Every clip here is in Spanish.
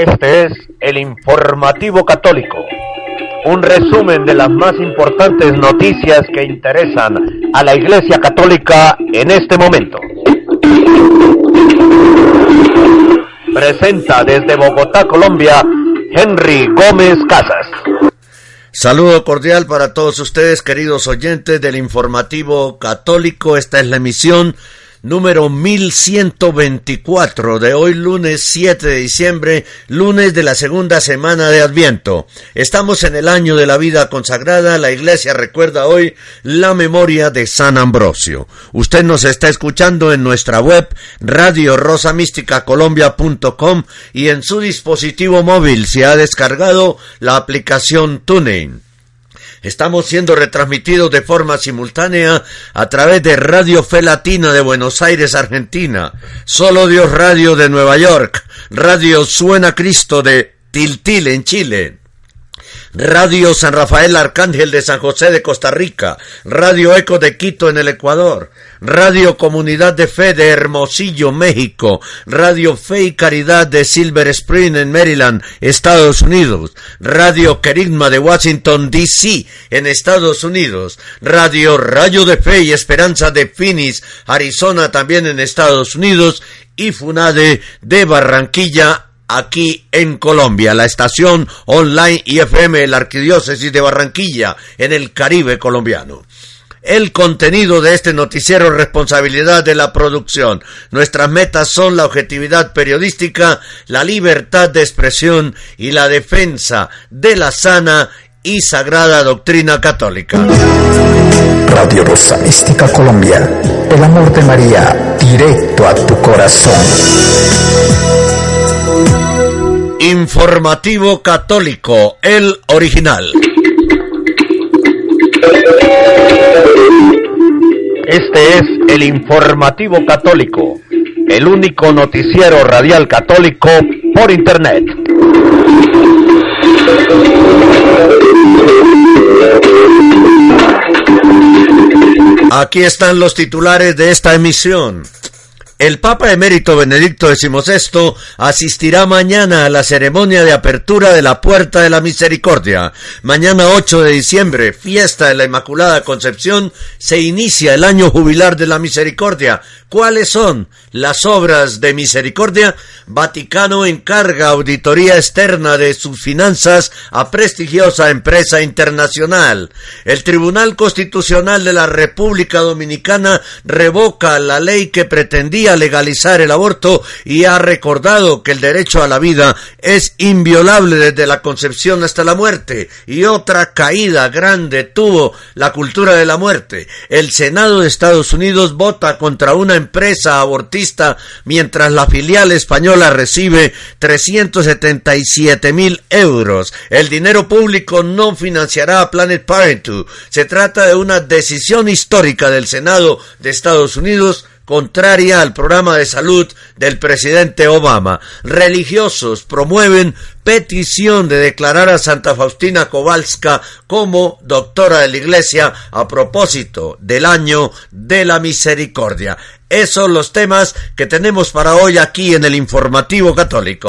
Este es el informativo católico, un resumen de las más importantes noticias que interesan a la Iglesia Católica en este momento. Presenta desde Bogotá, Colombia, Henry Gómez Casas. Saludo cordial para todos ustedes, queridos oyentes del informativo católico. Esta es la emisión número 1124 de hoy lunes 7 de diciembre, lunes de la segunda semana de Adviento. Estamos en el año de la vida consagrada, la iglesia recuerda hoy la memoria de San Ambrosio. Usted nos está escuchando en nuestra web radio radiorosamísticacolombia.com y en su dispositivo móvil se ha descargado la aplicación TuneIn. Estamos siendo retransmitidos de forma simultánea a través de Radio Fe Latina de Buenos Aires, Argentina, Solo Dios Radio de Nueva York, Radio Suena Cristo de Tiltil en Chile, Radio San Rafael Arcángel de San José de Costa Rica, Radio Eco de Quito en el Ecuador, Radio Comunidad de Fe de Hermosillo, México, Radio Fe y Caridad de Silver Spring en Maryland, Estados Unidos, Radio Querigma de Washington, D.C. en Estados Unidos, Radio Rayo de Fe y Esperanza de Phoenix, Arizona también en Estados Unidos y Funade de Barranquilla, aquí en Colombia, la estación online IFM la Arquidiócesis de Barranquilla, en el Caribe colombiano. El contenido de este noticiero es responsabilidad de la producción. Nuestras metas son la objetividad periodística, la libertad de expresión y la defensa de la sana y sagrada doctrina católica. Radio Rosa Mística Colombia, el amor de María, directo a tu corazón. Informativo católico, el original. Este es el informativo católico, el único noticiero radial católico por Internet. Aquí están los titulares de esta emisión. El Papa emérito Benedicto XVI asistirá mañana a la ceremonia de apertura de la Puerta de la Misericordia. Mañana 8 de diciembre, fiesta de la Inmaculada Concepción, se inicia el año jubilar de la Misericordia. ¿Cuáles son las obras de misericordia? Vaticano encarga auditoría externa de sus finanzas a prestigiosa empresa internacional. El Tribunal Constitucional de la República Dominicana revoca la ley que pretendía legalizar el aborto y ha recordado que el derecho a la vida es inviolable desde la concepción hasta la muerte. Y otra caída grande tuvo la cultura de la muerte. El Senado de Estados Unidos vota contra una empresa abortista mientras la filial española recibe 377 mil euros. El dinero público no financiará a Planet Parenthood. Se trata de una decisión histórica del Senado de Estados Unidos contraria al programa de salud del presidente Obama. Religiosos promueven petición de declarar a Santa Faustina Kowalska como doctora de la Iglesia a propósito del año de la misericordia. Esos son los temas que tenemos para hoy aquí en el informativo católico.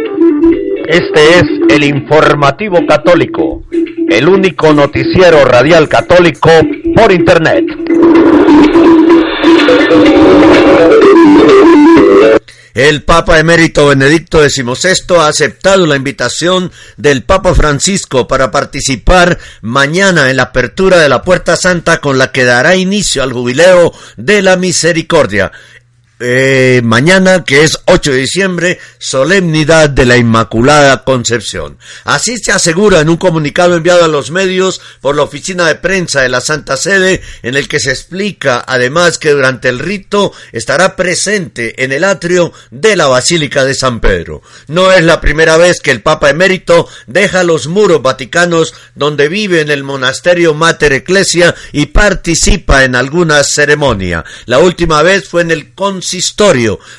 Este es el informativo católico, el único noticiero radial católico por Internet. El Papa emérito Benedicto XVI ha aceptado la invitación del Papa Francisco para participar mañana en la apertura de la Puerta Santa con la que dará inicio al jubileo de la misericordia. Eh, mañana, que es 8 de diciembre, solemnidad de la Inmaculada Concepción. Así se asegura en un comunicado enviado a los medios por la oficina de prensa de la Santa Sede, en el que se explica además que durante el rito estará presente en el atrio de la Basílica de San Pedro. No es la primera vez que el Papa emérito deja los muros vaticanos donde vive en el monasterio Mater Ecclesia y participa en alguna ceremonia. La última vez fue en el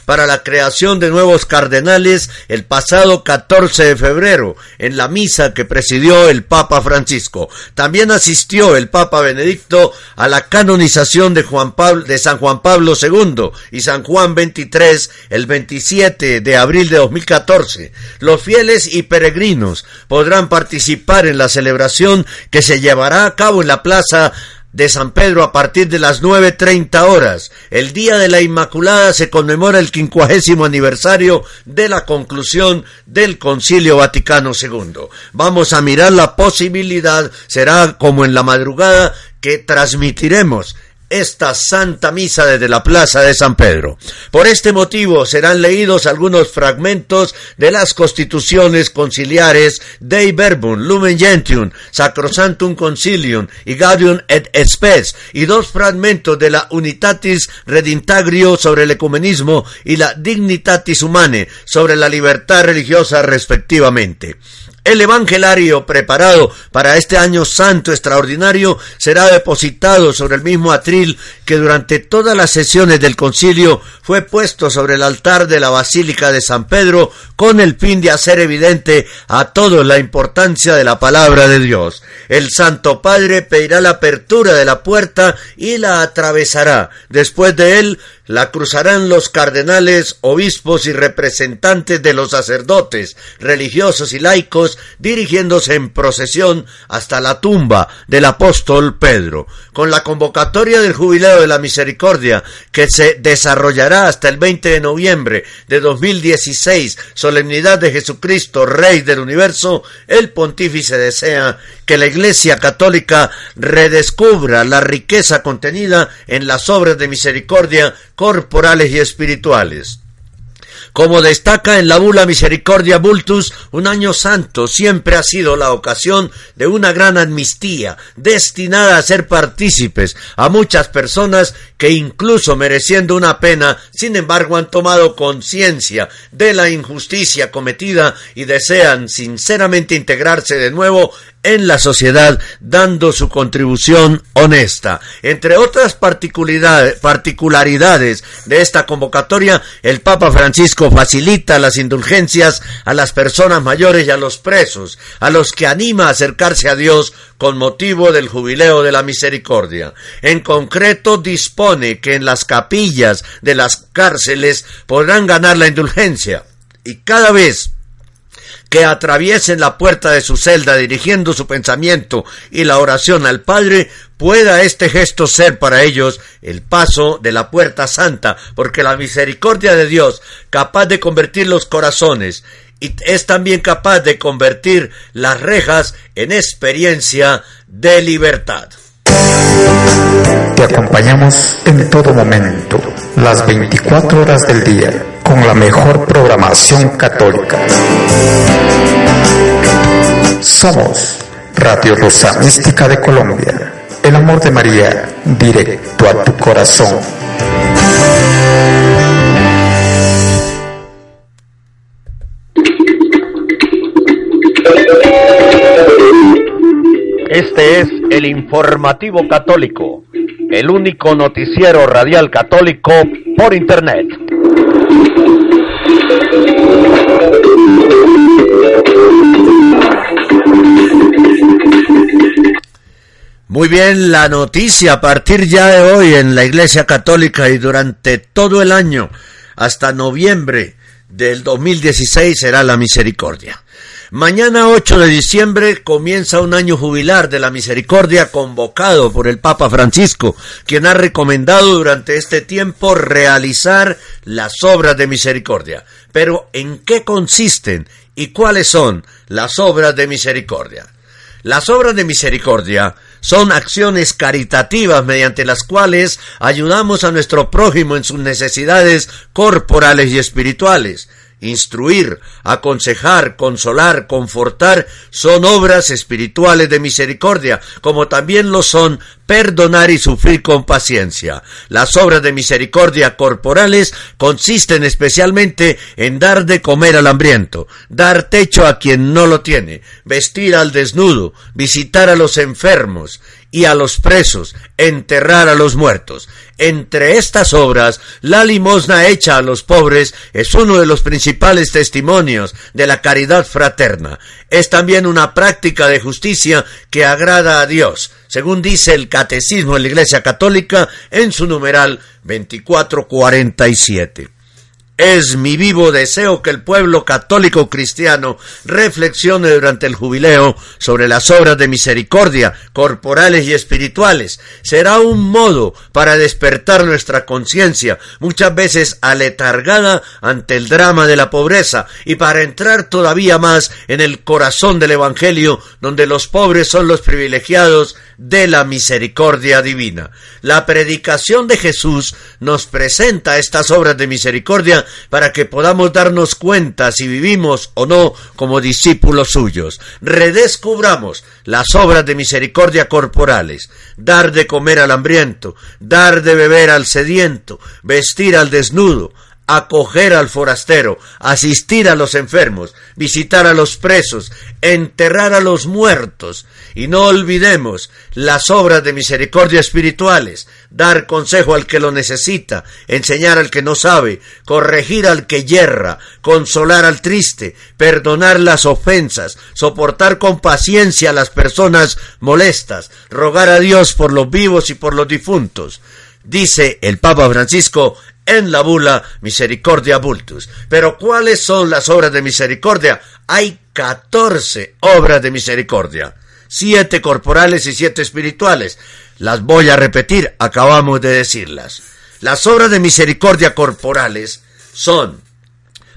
para la creación de nuevos cardenales el pasado 14 de febrero en la misa que presidió el Papa Francisco. También asistió el Papa Benedicto a la canonización de Juan Pablo de San Juan Pablo II y San Juan XXIII el 27 de abril de 2014. Los fieles y peregrinos podrán participar en la celebración que se llevará a cabo en la plaza de San Pedro a partir de las 9.30 horas. El Día de la Inmaculada se conmemora el quincuagésimo aniversario de la conclusión del Concilio Vaticano II. Vamos a mirar la posibilidad, será como en la madrugada, que transmitiremos esta Santa Misa desde la Plaza de San Pedro. Por este motivo serán leídos algunos fragmentos de las constituciones conciliares Dei Verbum, Lumen Gentium, Sacrosantum Concilium y Gaudium et Spes y dos fragmentos de la Unitatis Redintagrio sobre el ecumenismo y la Dignitatis Humane sobre la libertad religiosa respectivamente. El Evangelario preparado para este año santo extraordinario será depositado sobre el mismo atril que durante todas las sesiones del concilio fue puesto sobre el altar de la Basílica de San Pedro con el fin de hacer evidente a todos la importancia de la palabra de Dios. El Santo Padre pedirá la apertura de la puerta y la atravesará. Después de él la cruzarán los cardenales, obispos y representantes de los sacerdotes, religiosos y laicos, dirigiéndose en procesión hasta la tumba del apóstol Pedro. Con la convocatoria del Jubileo de la Misericordia, que se desarrollará hasta el 20 de noviembre de 2016, solemnidad de Jesucristo, Rey del Universo, el pontífice desea que la Iglesia Católica redescubra la riqueza contenida en las obras de misericordia corporales y espirituales. Como destaca en la bula Misericordia Bultus, un año santo siempre ha sido la ocasión de una gran amnistía, destinada a ser partícipes a muchas personas que incluso mereciendo una pena, sin embargo han tomado conciencia de la injusticia cometida y desean sinceramente integrarse de nuevo en la sociedad dando su contribución honesta. Entre otras particularidades de esta convocatoria, el Papa Francisco facilita las indulgencias a las personas mayores y a los presos, a los que anima a acercarse a Dios con motivo del jubileo de la misericordia. En concreto, dispone que en las capillas de las cárceles podrán ganar la indulgencia. Y cada vez que atraviesen la puerta de su celda dirigiendo su pensamiento y la oración al Padre, pueda este gesto ser para ellos el paso de la puerta santa, porque la misericordia de Dios, capaz de convertir los corazones, y es también capaz de convertir las rejas en experiencia de libertad. Te acompañamos en todo momento, las 24 horas del día, con la mejor programación católica. Somos Radio Rosa Mística de Colombia, el amor de María, directo a tu corazón. Este es el informativo católico, el único noticiero radial católico por Internet. Muy bien, la noticia a partir ya de hoy en la Iglesia Católica y durante todo el año hasta noviembre del 2016 será la misericordia. Mañana 8 de diciembre comienza un año jubilar de la misericordia convocado por el Papa Francisco, quien ha recomendado durante este tiempo realizar las obras de misericordia. Pero ¿en qué consisten y cuáles son las obras de misericordia? Las obras de misericordia son acciones caritativas mediante las cuales ayudamos a nuestro prójimo en sus necesidades corporales y espirituales instruir, aconsejar, consolar, confortar, son obras espirituales de misericordia, como también lo son perdonar y sufrir con paciencia. Las obras de misericordia corporales consisten especialmente en dar de comer al hambriento, dar techo a quien no lo tiene, vestir al desnudo, visitar a los enfermos, y a los presos, enterrar a los muertos. Entre estas obras, la limosna hecha a los pobres es uno de los principales testimonios de la caridad fraterna. Es también una práctica de justicia que agrada a Dios, según dice el Catecismo de la Iglesia Católica en su numeral 2447. Es mi vivo deseo que el pueblo católico cristiano reflexione durante el jubileo sobre las obras de misericordia corporales y espirituales. Será un modo para despertar nuestra conciencia, muchas veces aletargada ante el drama de la pobreza, y para entrar todavía más en el corazón del Evangelio, donde los pobres son los privilegiados de la misericordia divina. La predicación de Jesús nos presenta estas obras de misericordia para que podamos darnos cuenta si vivimos o no como discípulos suyos. Redescubramos las obras de misericordia corporales, dar de comer al hambriento, dar de beber al sediento, vestir al desnudo, acoger al forastero, asistir a los enfermos, visitar a los presos, enterrar a los muertos, y no olvidemos las obras de misericordia espirituales, dar consejo al que lo necesita, enseñar al que no sabe, corregir al que yerra, consolar al triste, perdonar las ofensas, soportar con paciencia a las personas molestas, rogar a Dios por los vivos y por los difuntos. Dice el Papa Francisco en la bula Misericordia Bultus. Pero ¿cuáles son las obras de misericordia? Hay catorce obras de misericordia, siete corporales y siete espirituales. Las voy a repetir, acabamos de decirlas. Las obras de misericordia corporales son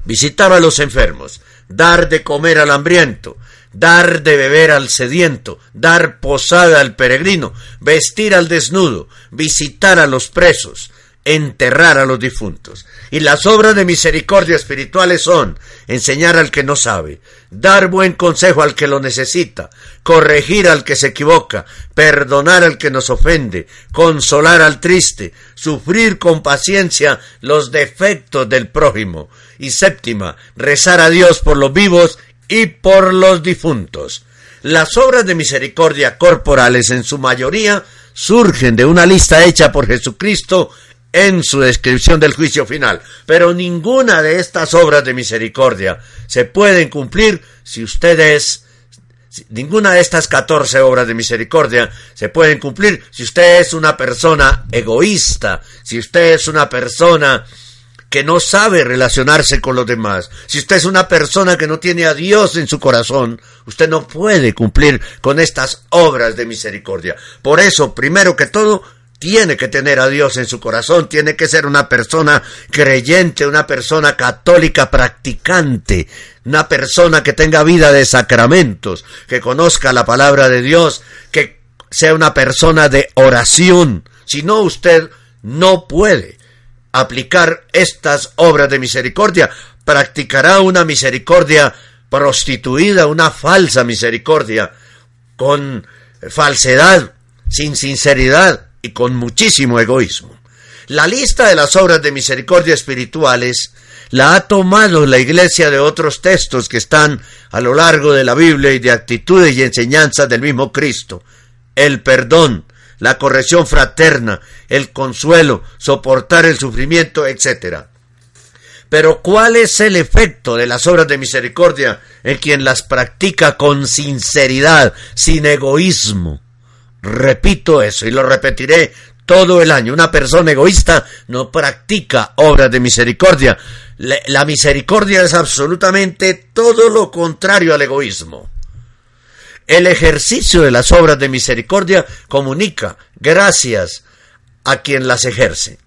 visitar a los enfermos, dar de comer al hambriento, dar de beber al sediento, dar posada al peregrino, vestir al desnudo, visitar a los presos, enterrar a los difuntos. Y las obras de misericordia espirituales son enseñar al que no sabe, dar buen consejo al que lo necesita, corregir al que se equivoca, perdonar al que nos ofende, consolar al triste, sufrir con paciencia los defectos del prójimo. Y séptima, rezar a Dios por los vivos y por los difuntos. Las obras de misericordia corporales en su mayoría surgen de una lista hecha por Jesucristo en su descripción del juicio final. Pero ninguna de estas obras de misericordia se pueden cumplir si ustedes Ninguna de estas catorce obras de misericordia se pueden cumplir si usted es una persona egoísta, si usted es una persona que no sabe relacionarse con los demás, si usted es una persona que no tiene a Dios en su corazón, usted no puede cumplir con estas obras de misericordia. Por eso, primero que todo, tiene que tener a Dios en su corazón, tiene que ser una persona creyente, una persona católica practicante, una persona que tenga vida de sacramentos, que conozca la palabra de Dios, que sea una persona de oración. Si no, usted no puede aplicar estas obras de misericordia, practicará una misericordia prostituida, una falsa misericordia, con falsedad, sin sinceridad, y con muchísimo egoísmo. La lista de las obras de misericordia espirituales la ha tomado la Iglesia de otros textos que están a lo largo de la Biblia y de actitudes y enseñanzas del mismo Cristo. El perdón, la corrección fraterna, el consuelo, soportar el sufrimiento, etc. Pero ¿cuál es el efecto de las obras de misericordia en quien las practica con sinceridad, sin egoísmo? Repito eso y lo repetiré todo el año. Una persona egoísta no practica obras de misericordia. La misericordia es absolutamente todo lo contrario al egoísmo. El ejercicio de las obras de misericordia comunica gracias a quien las ejerce.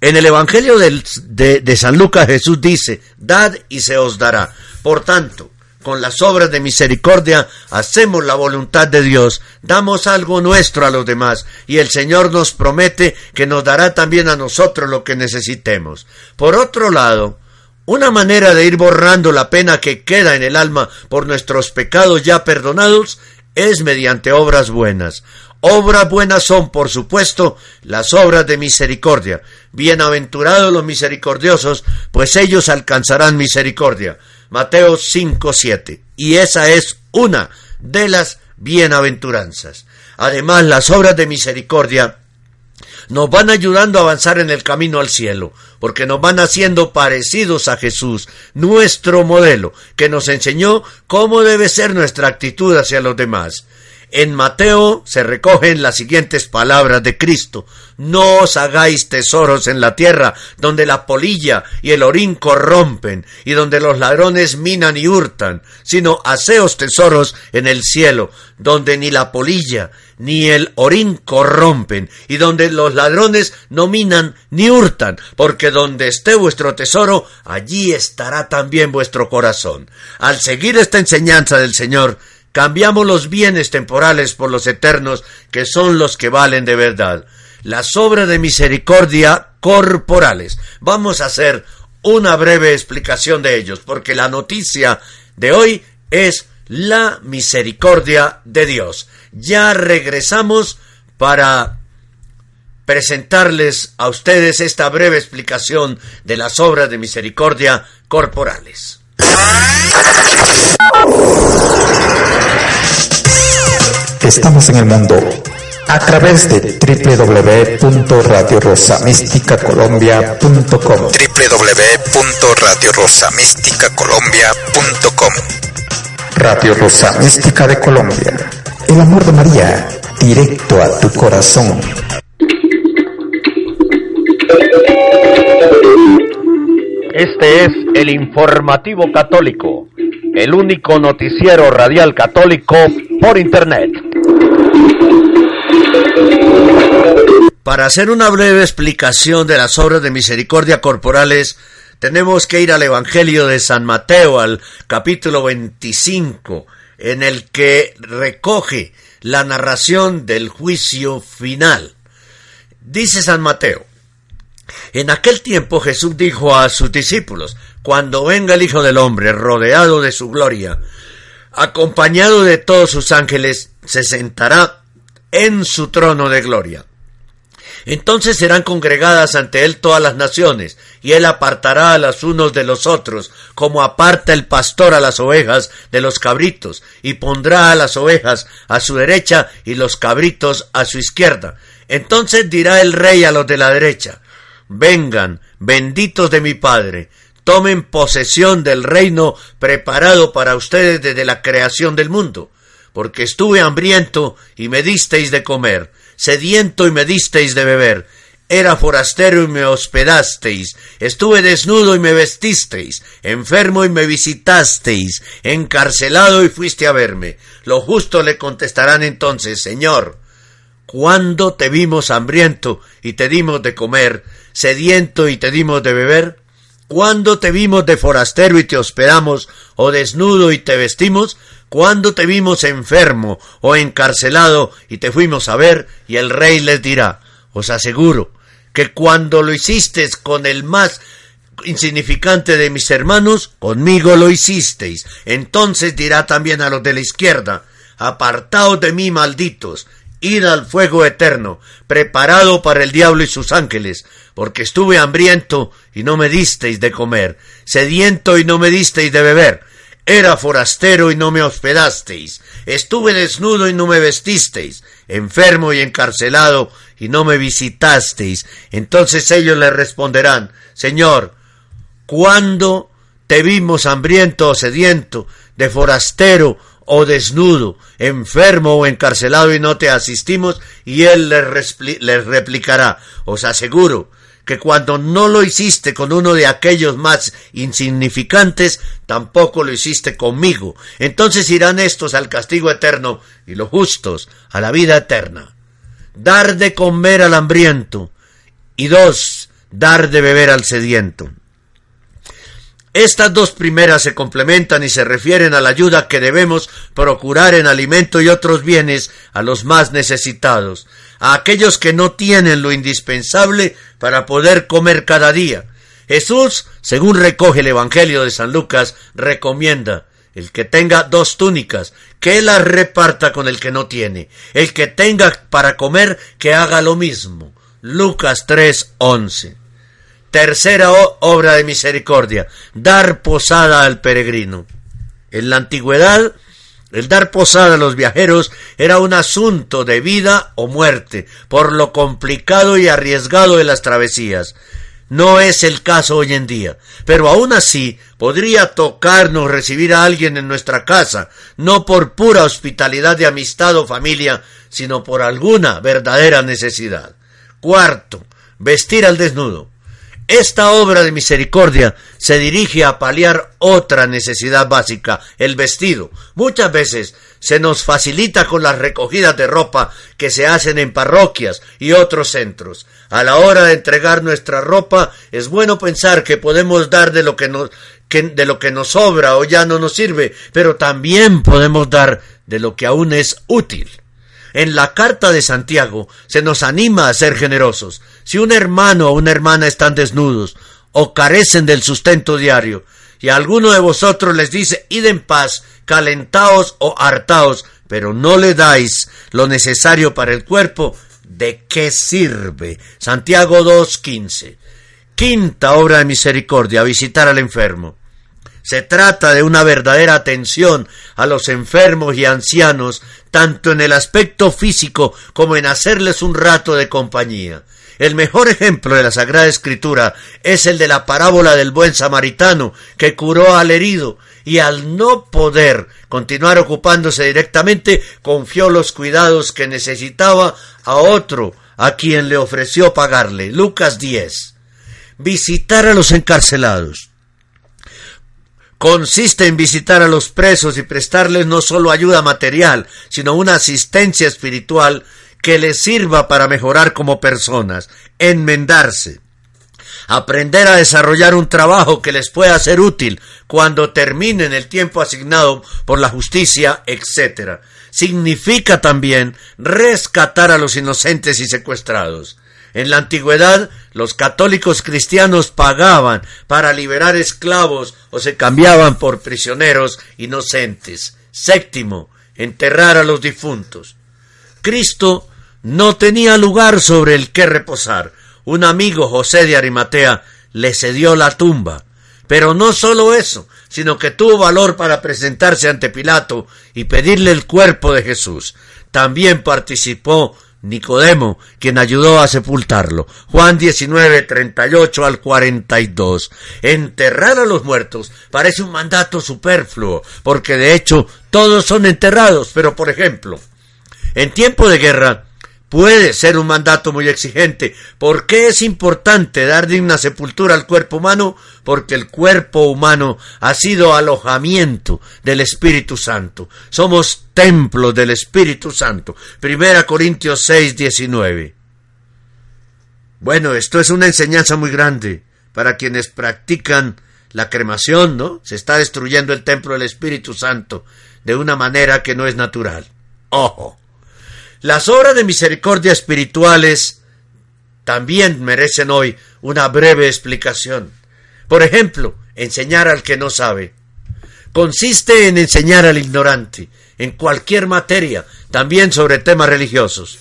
En el Evangelio del- de, de San Lucas Jesús dice, dad y se os dará. Por tanto, con las obras de misericordia hacemos la voluntad de Dios, damos algo nuestro a los demás y el Señor nos promete que nos dará también a nosotros lo que necesitemos. Por otro lado, una manera de ir borrando la pena que queda en el alma por nuestros pecados ya perdonados es mediante obras buenas. Obras buenas son, por supuesto, las obras de misericordia. Bienaventurados los misericordiosos, pues ellos alcanzarán misericordia. Mateo 5:7. Y esa es una de las bienaventuranzas. Además, las obras de misericordia nos van ayudando a avanzar en el camino al cielo, porque nos van haciendo parecidos a Jesús, nuestro modelo, que nos enseñó cómo debe ser nuestra actitud hacia los demás. En Mateo se recogen las siguientes palabras de Cristo. No os hagáis tesoros en la tierra, donde la polilla y el orín corrompen, y donde los ladrones minan y hurtan, sino haceos tesoros en el cielo, donde ni la polilla ni el orín corrompen, y donde los ladrones no minan ni hurtan, porque donde esté vuestro tesoro, allí estará también vuestro corazón. Al seguir esta enseñanza del Señor, cambiamos los bienes temporales por los eternos, que son los que valen de verdad. Las obras de misericordia corporales. Vamos a hacer una breve explicación de ellos, porque la noticia de hoy es la misericordia de Dios. Ya regresamos para presentarles a ustedes esta breve explicación de las obras de misericordia corporales. Estamos en el mundo a través de www.radiorosamísticacolombia.com www.radiorosamísticacolombia.com Radio Rosa Mística de Colombia. El amor de María, directo a tu corazón. Este es el informativo católico, el único noticiero radial católico por Internet. Para hacer una breve explicación de las obras de misericordia corporales, tenemos que ir al Evangelio de San Mateo, al capítulo 25, en el que recoge la narración del juicio final. Dice San Mateo, en aquel tiempo Jesús dijo a sus discípulos, cuando venga el Hijo del Hombre rodeado de su gloria, acompañado de todos sus ángeles, se sentará en su trono de gloria. Entonces serán congregadas ante él todas las naciones, y él apartará a los unos de los otros, como aparta el pastor a las ovejas de los cabritos, y pondrá a las ovejas a su derecha y los cabritos a su izquierda. Entonces dirá el rey a los de la derecha, Vengan, benditos de mi Padre, tomen posesión del reino preparado para ustedes desde la creación del mundo, porque estuve hambriento y me disteis de comer, sediento y me disteis de beber, era forastero y me hospedasteis, estuve desnudo y me vestisteis, enfermo y me visitasteis, encarcelado y fuiste a verme. Los justos le contestarán entonces, Señor, ¿cuándo te vimos hambriento y te dimos de comer, sediento y te dimos de beber? ¿Cuándo te vimos de forastero y te hospedamos, o desnudo y te vestimos? ¿Cuándo te vimos enfermo o encarcelado y te fuimos a ver? Y el rey les dirá, os aseguro, que cuando lo hicisteis con el más insignificante de mis hermanos, conmigo lo hicisteis. Entonces dirá también a los de la izquierda, apartaos de mí, malditos, id al fuego eterno, preparado para el diablo y sus ángeles, porque estuve hambriento y no me disteis de comer, sediento y no me disteis de beber, era forastero y no me hospedasteis, estuve desnudo y no me vestisteis, enfermo y encarcelado y no me visitasteis. Entonces ellos le responderán, Señor, ¿cuándo te vimos hambriento o sediento, de forastero o desnudo, enfermo o encarcelado y no te asistimos? Y él les, replicará, os aseguro, que cuando no lo hiciste con uno de aquellos más insignificantes, tampoco lo hiciste conmigo. Entonces irán estos al castigo eterno y los justos a la vida eterna. Dar de comer al hambriento y dos, dar de beber al sediento. Estas dos primeras se complementan y se refieren a la ayuda que debemos procurar en alimento y otros bienes a los más necesitados, a aquellos que no tienen lo indispensable para poder comer cada día. Jesús, según recoge el Evangelio de San Lucas, recomienda el que tenga dos túnicas, que las reparta con el que no tiene. El que tenga para comer, que haga lo mismo. Lucas 3:11. Tercera obra de misericordia, dar posada al peregrino. En la antigüedad, el dar posada a los viajeros era un asunto de vida o muerte, por lo complicado y arriesgado de las travesías. No es el caso hoy en día, pero aún así podría tocarnos recibir a alguien en nuestra casa, no por pura hospitalidad de amistad o familia, sino por alguna verdadera necesidad. Cuarto, vestir al desnudo. Esta obra de misericordia se dirige a paliar otra necesidad básica, el vestido. Muchas veces se nos facilita con las recogidas de ropa que se hacen en parroquias y otros centros. A la hora de entregar nuestra ropa es bueno pensar que podemos dar de lo que nos, de lo que nos sobra o ya no nos sirve, pero también podemos dar de lo que aún es útil. En la carta de Santiago se nos anima a ser generosos. Si un hermano o una hermana están desnudos o carecen del sustento diario, y alguno de vosotros les dice, id en paz, calentaos o hartaos, pero no le dais lo necesario para el cuerpo, ¿de qué sirve? Santiago 2.15. Quinta obra de misericordia, visitar al enfermo. Se trata de una verdadera atención a los enfermos y ancianos, tanto en el aspecto físico como en hacerles un rato de compañía. El mejor ejemplo de la Sagrada Escritura es el de la parábola del buen samaritano que curó al herido y al no poder continuar ocupándose directamente confió los cuidados que necesitaba a otro a quien le ofreció pagarle. Lucas 10. Visitar a los encarcelados consiste en visitar a los presos y prestarles no solo ayuda material, sino una asistencia espiritual que les sirva para mejorar como personas, enmendarse, aprender a desarrollar un trabajo que les pueda ser útil cuando terminen el tiempo asignado por la justicia, etc. Significa también rescatar a los inocentes y secuestrados. En la antigüedad, los católicos cristianos pagaban para liberar esclavos o se cambiaban por prisioneros inocentes. Séptimo, enterrar a los difuntos. Cristo no tenía lugar sobre el que reposar. Un amigo, José de Arimatea, le cedió la tumba. Pero no solo eso, sino que tuvo valor para presentarse ante Pilato y pedirle el cuerpo de Jesús. También participó Nicodemo, quien ayudó a sepultarlo. Juan 19, 38 al 42. Enterrar a los muertos parece un mandato superfluo, porque de hecho todos son enterrados, pero por ejemplo, en tiempo de guerra, puede ser un mandato muy exigente. ¿Por qué es importante dar digna sepultura al cuerpo humano? Porque el cuerpo humano ha sido alojamiento del Espíritu Santo. Somos templos del Espíritu Santo. Primera Corintios 6, 19. Bueno, esto es una enseñanza muy grande para quienes practican la cremación, ¿no? Se está destruyendo el templo del Espíritu Santo de una manera que no es natural. Ojo. Las obras de misericordia espirituales también merecen hoy una breve explicación. Por ejemplo, enseñar al que no sabe. Consiste en enseñar al ignorante en cualquier materia, también sobre temas religiosos.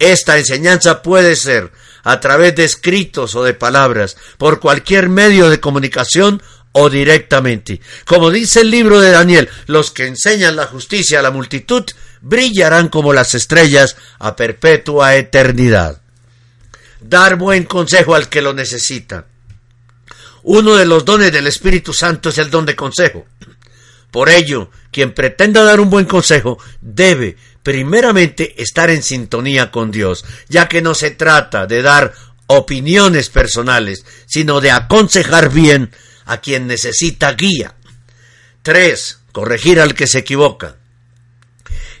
Esta enseñanza puede ser a través de escritos o de palabras, por cualquier medio de comunicación o directamente. Como dice el libro de Daniel, los que enseñan la justicia a la multitud brillarán como las estrellas a perpetua eternidad. Dar buen consejo al que lo necesita. Uno de los dones del Espíritu Santo es el don de consejo. Por ello, quien pretenda dar un buen consejo debe primeramente estar en sintonía con Dios, ya que no se trata de dar opiniones personales, sino de aconsejar bien a quien necesita guía. 3. Corregir al que se equivoca.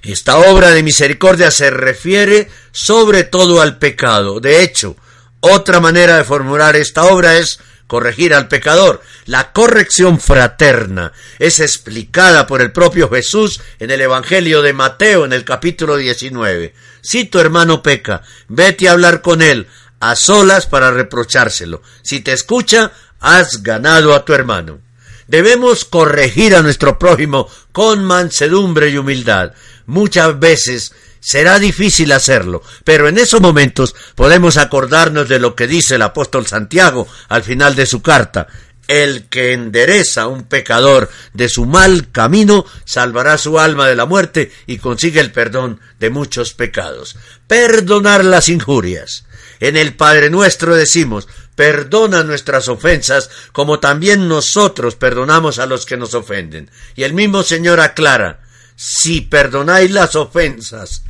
Esta obra de misericordia se refiere sobre todo al pecado. De hecho, otra manera de formular esta obra es corregir al pecador. La corrección fraterna es explicada por el propio Jesús en el Evangelio de Mateo en el capítulo 19. Si tu hermano peca, vete a hablar con él a solas para reprochárselo. Si te escucha, has ganado a tu hermano. Debemos corregir a nuestro prójimo con mansedumbre y humildad. Muchas veces será difícil hacerlo, pero en esos momentos podemos acordarnos de lo que dice el apóstol Santiago al final de su carta. El que endereza a un pecador de su mal camino salvará su alma de la muerte y consigue el perdón de muchos pecados. Perdonar las injurias. En el Padre nuestro decimos, perdona nuestras ofensas como también nosotros perdonamos a los que nos ofenden. Y el mismo Señor aclara, si perdonáis las ofensas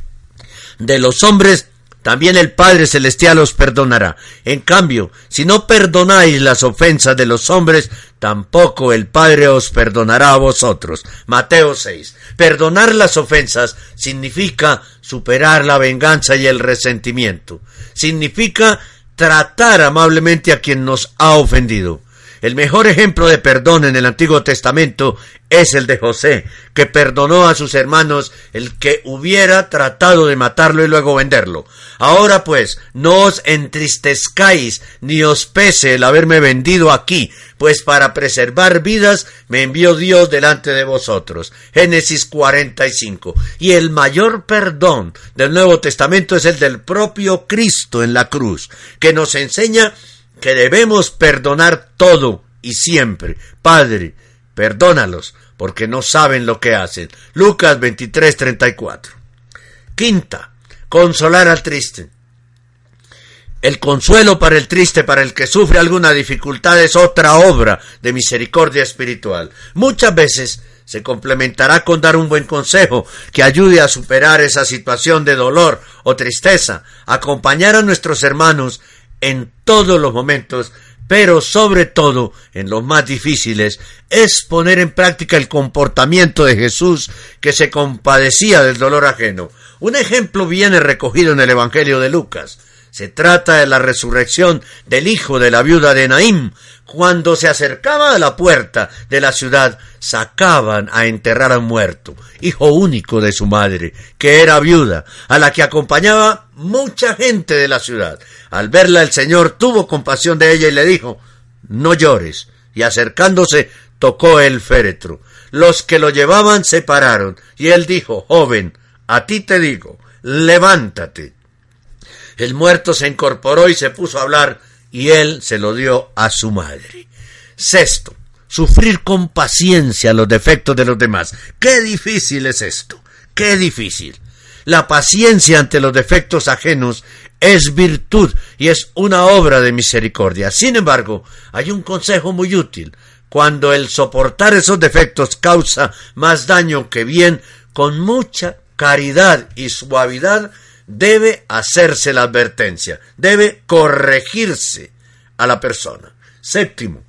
de los hombres, también el Padre Celestial os perdonará. En cambio, si no perdonáis las ofensas de los hombres, tampoco el Padre os perdonará a vosotros. Mateo 6. Perdonar las ofensas significa superar la venganza y el resentimiento. Significa tratar amablemente a quien nos ha ofendido. El mejor ejemplo de perdón en el Antiguo Testamento es el de José, que perdonó a sus hermanos el que hubiera tratado de matarlo y luego venderlo. Ahora pues, no os entristezcáis ni os pese el haberme vendido aquí, pues para preservar vidas me envió Dios delante de vosotros. Génesis 45. Y el mayor perdón del Nuevo Testamento es el del propio Cristo en la cruz, que nos enseña que debemos perdonar todo y siempre. Padre, perdónalos, porque no saben lo que hacen. Lucas 23:34. Quinta, consolar al triste. El consuelo para el triste, para el que sufre alguna dificultad, es otra obra de misericordia espiritual. Muchas veces se complementará con dar un buen consejo que ayude a superar esa situación de dolor o tristeza, acompañar a nuestros hermanos en todos los momentos, pero sobre todo en los más difíciles, es poner en práctica el comportamiento de Jesús que se compadecía del dolor ajeno. Un ejemplo viene recogido en el Evangelio de Lucas. Se trata de la resurrección del hijo de la viuda de Naim. Cuando se acercaba a la puerta de la ciudad, sacaban a enterrar a muerto, hijo único de su madre, que era viuda, a la que acompañaba mucha gente de la ciudad. Al verla el Señor tuvo compasión de ella y le dijo, no llores, y acercándose tocó el féretro. Los que lo llevaban se pararon, y él dijo, joven, a ti te digo, levántate. El muerto se incorporó y se puso a hablar, y él se lo dio a su madre. Sexto, sufrir con paciencia los defectos de los demás. Qué difícil es esto, qué difícil. La paciencia ante los defectos ajenos es virtud y es una obra de misericordia. Sin embargo, hay un consejo muy útil. Cuando el soportar esos defectos causa más daño que bien, con mucha caridad y suavidad debe hacerse la advertencia, debe corregirse a la persona. Séptimo,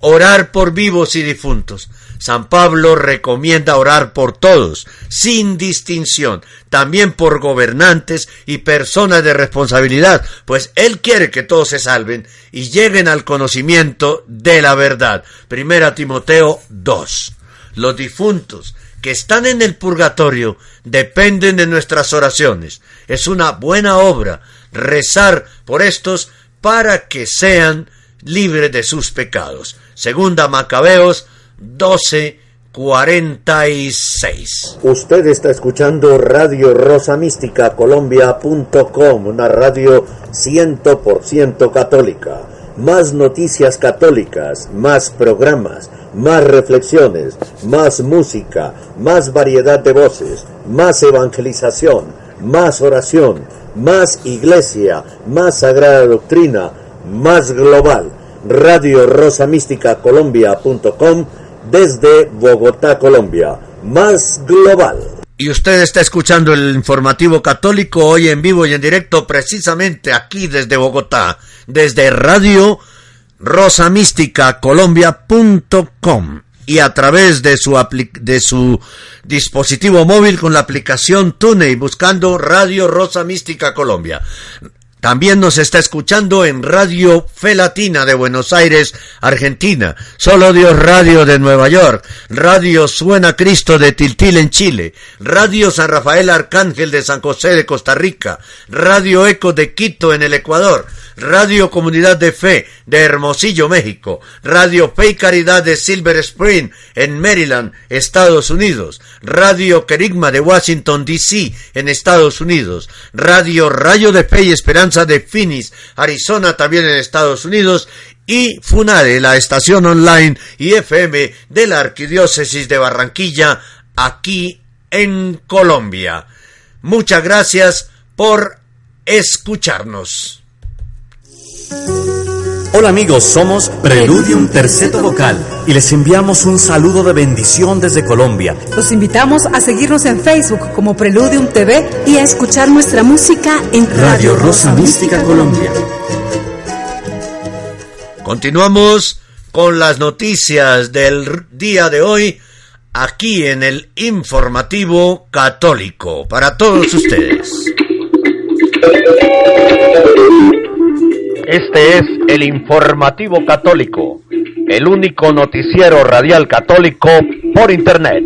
orar por vivos y difuntos. San Pablo recomienda orar por todos, sin distinción, también por gobernantes y personas de responsabilidad, pues Él quiere que todos se salven y lleguen al conocimiento de la verdad. Primera Timoteo 2. Los difuntos que están en el purgatorio dependen de nuestras oraciones. Es una buena obra rezar por estos para que sean libres de sus pecados. Segunda Macabeos 12, 46. Usted está escuchando Radio Rosa Mística Colombia.com, una radio 100% católica. Más noticias católicas, más programas, más reflexiones, más música, más variedad de voces, más evangelización, más oración, más iglesia, más sagrada doctrina, más global. Radio Rosa Mística Colombia.com desde Bogotá, Colombia. Más global. Y usted está escuchando el informativo católico hoy en vivo y en directo precisamente aquí desde Bogotá, desde Radio Rosa Mística Colombia.com y a través de su, de su dispositivo móvil con la aplicación TuneIn buscando Radio Rosa Mística Colombia. También nos está escuchando en Radio Fe Latina de Buenos Aires, Argentina, Solo Dios Radio de Nueva York, Radio Suena Cristo de Tiltil en Chile, Radio San Rafael Arcángel de San José de Costa Rica, Radio Eco de Quito en el Ecuador, Radio Comunidad de Fe de Hermosillo, México, Radio Fe y Caridad de Silver Spring en Maryland, Estados Unidos, Radio Querigma de Washington, D.C. en Estados Unidos, Radio Rayo de Fe y Esperanza de Phoenix, Arizona también en Estados Unidos y FUNARE, la estación online y FM de la Arquidiócesis de Barranquilla, aquí en Colombia. Muchas gracias por escucharnos. Hola amigos, somos Preludium Terceto Vocal y les enviamos un saludo de bendición desde Colombia. Los invitamos a seguirnos en Facebook como Preludium TV y a escuchar nuestra música en Radio Rosa Mística Colombia. Continuamos con las noticias del día de hoy aquí en el informativo católico para todos ustedes. Este es el informativo católico, el único noticiero radial católico por Internet.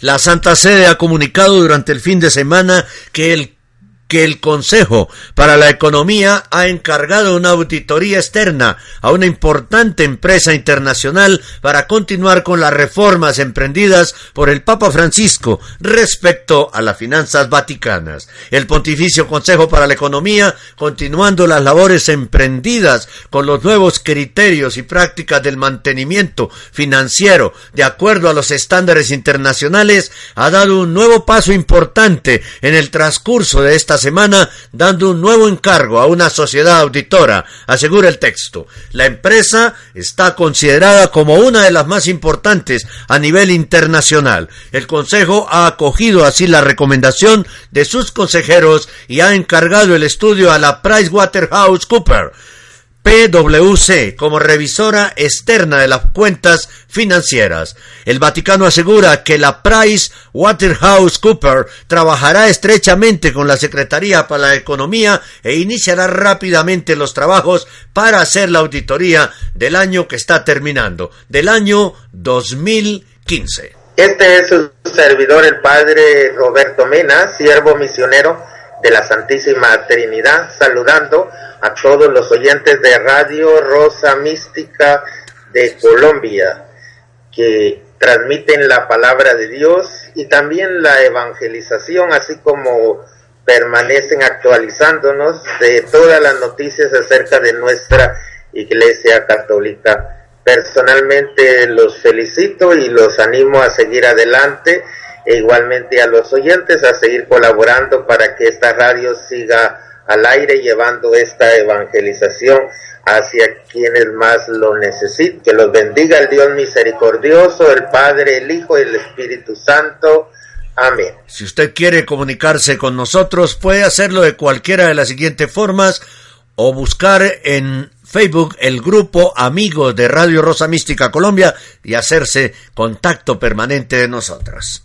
La Santa Sede ha comunicado durante el fin de semana que el que el Consejo para la Economía ha encargado una auditoría externa a una importante empresa internacional para continuar con las reformas emprendidas por el Papa Francisco respecto a las finanzas vaticanas. El Pontificio Consejo para la Economía, continuando las labores emprendidas con los nuevos criterios y prácticas del mantenimiento financiero de acuerdo a los estándares internacionales, ha dado un nuevo paso importante en el transcurso de esta semana dando un nuevo encargo a una sociedad auditora, asegura el texto. La empresa está considerada como una de las más importantes a nivel internacional. El Consejo ha acogido así la recomendación de sus consejeros y ha encargado el estudio a la PricewaterhouseCoopers PwC como revisora externa de las cuentas financieras. El Vaticano asegura que la Price Waterhouse Cooper trabajará estrechamente con la Secretaría para la Economía e iniciará rápidamente los trabajos para hacer la auditoría del año que está terminando, del año 2015. Este es su servidor, el Padre Roberto Mena, siervo misionero de la Santísima Trinidad, saludando todos los oyentes de Radio Rosa Mística de Colombia que transmiten la palabra de Dios y también la evangelización, así como permanecen actualizándonos de todas las noticias acerca de nuestra Iglesia Católica. Personalmente los felicito y los animo a seguir adelante e igualmente a los oyentes a seguir colaborando para que esta radio siga al aire llevando esta evangelización hacia quienes más lo necesiten. Que los bendiga el Dios misericordioso, el Padre, el Hijo y el Espíritu Santo. Amén. Si usted quiere comunicarse con nosotros, puede hacerlo de cualquiera de las siguientes formas o buscar en Facebook el grupo Amigos de Radio Rosa Mística Colombia y hacerse contacto permanente de nosotros.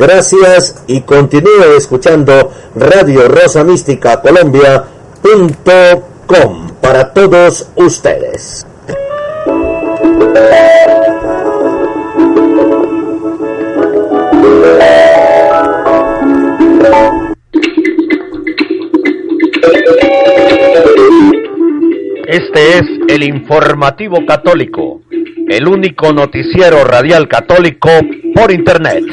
Gracias y continúe escuchando Radio Rosa Mística Colombia.com para todos ustedes. Este es el informativo católico, el único noticiero radial católico por Internet.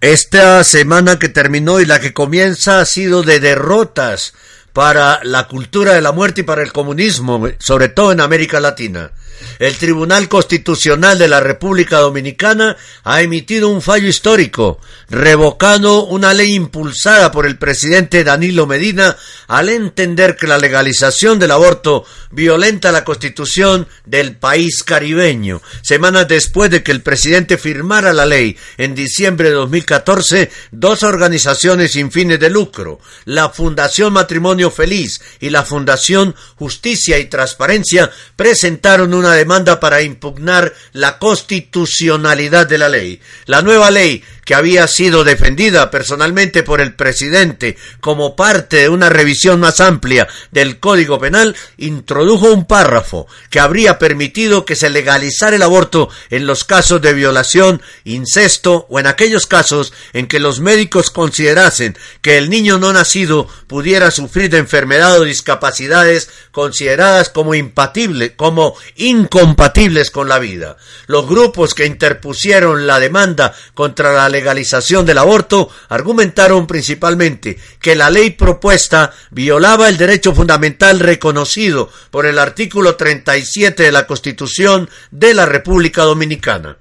Esta semana que terminó y la que comienza ha sido de derrotas para la cultura de la muerte y para el comunismo, sobre todo en América Latina. El Tribunal Constitucional de la República Dominicana ha emitido un fallo histórico, revocando una ley impulsada por el presidente Danilo Medina al entender que la legalización del aborto violenta la constitución del país caribeño. Semanas después de que el presidente firmara la ley en diciembre de 2014, dos organizaciones sin fines de lucro, la Fundación Matrimonio Feliz y la Fundación Justicia y Transparencia, presentaron una demanda para impugnar la constitucionalidad de la ley. La nueva ley que había sido defendida personalmente por el presidente como parte de una revisión más amplia del Código Penal, introdujo un párrafo que habría permitido que se legalizara el aborto en los casos de violación, incesto o en aquellos casos en que los médicos considerasen que el niño no nacido pudiera sufrir de enfermedad o discapacidades consideradas como impatibles, como incompatibles con la vida. Los grupos que interpusieron la demanda contra la legalización del aborto argumentaron principalmente que la ley propuesta violaba el derecho fundamental reconocido por el artículo 37 de la Constitución de la República Dominicana.